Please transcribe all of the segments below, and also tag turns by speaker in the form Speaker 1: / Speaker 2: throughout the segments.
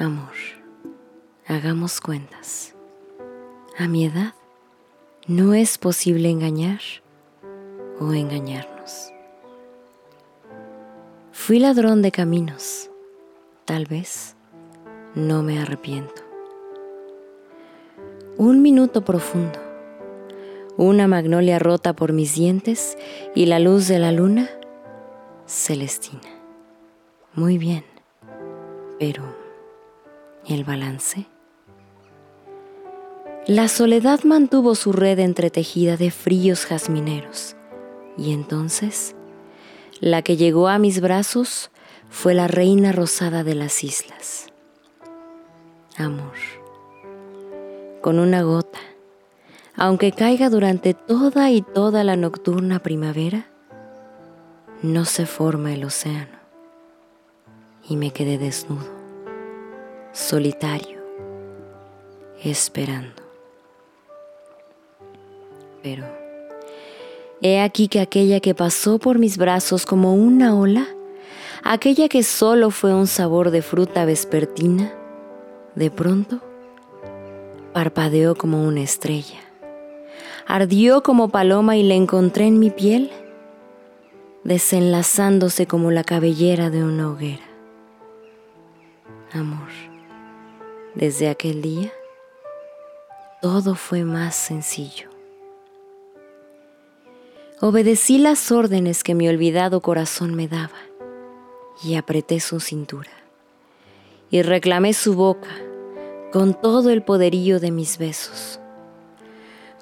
Speaker 1: Amor, hagamos cuentas. A mi edad no es posible engañar o engañarnos. Fui ladrón de caminos, tal vez no me arrepiento. Un minuto profundo, una magnolia rota por mis dientes y la luz de la luna celestina. Muy bien, pero el balance. La soledad mantuvo su red entretejida de fríos jazmineros, y entonces la que llegó a mis brazos fue la reina rosada de las islas. Amor, con una gota, aunque caiga durante toda y toda la nocturna primavera, no se forma el océano, y me quedé desnudo solitario, esperando. Pero he aquí que aquella que pasó por mis brazos como una ola, aquella que solo fue un sabor de fruta vespertina, de pronto parpadeó como una estrella, ardió como paloma y la encontré en mi piel, desenlazándose como la cabellera de una hoguera. Amor desde aquel día, todo fue más sencillo. Obedecí las órdenes que mi olvidado corazón me daba y apreté su cintura y reclamé su boca con todo el poderío de mis besos.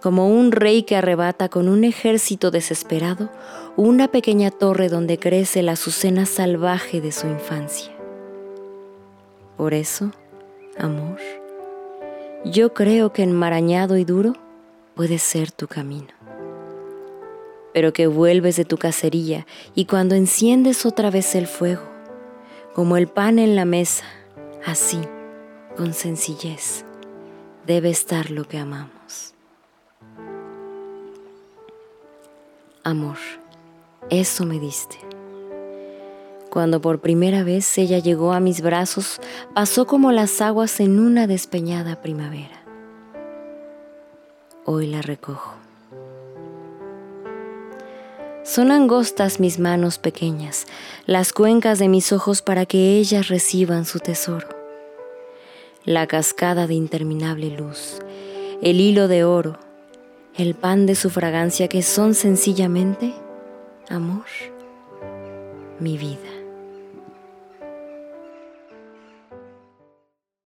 Speaker 1: Como un rey que arrebata con un ejército desesperado una pequeña torre donde crece la azucena salvaje de su infancia. Por eso, amor, yo creo que enmarañado y duro puede ser tu camino. Pero que vuelves de tu cacería y cuando enciendes otra vez el fuego, como el pan en la mesa, así, con sencillez, debe estar lo que amamos. Amor, eso me diste cuando por primera vez ella llegó a mis brazos, pasó como las aguas en una despeñada primavera. Hoy la recojo. Son angostas mis manos pequeñas, las cuencas de mis ojos para que ellas reciban su tesoro. La cascada de interminable luz, el hilo de oro, el pan de su fragancia que son sencillamente amor, mi vida.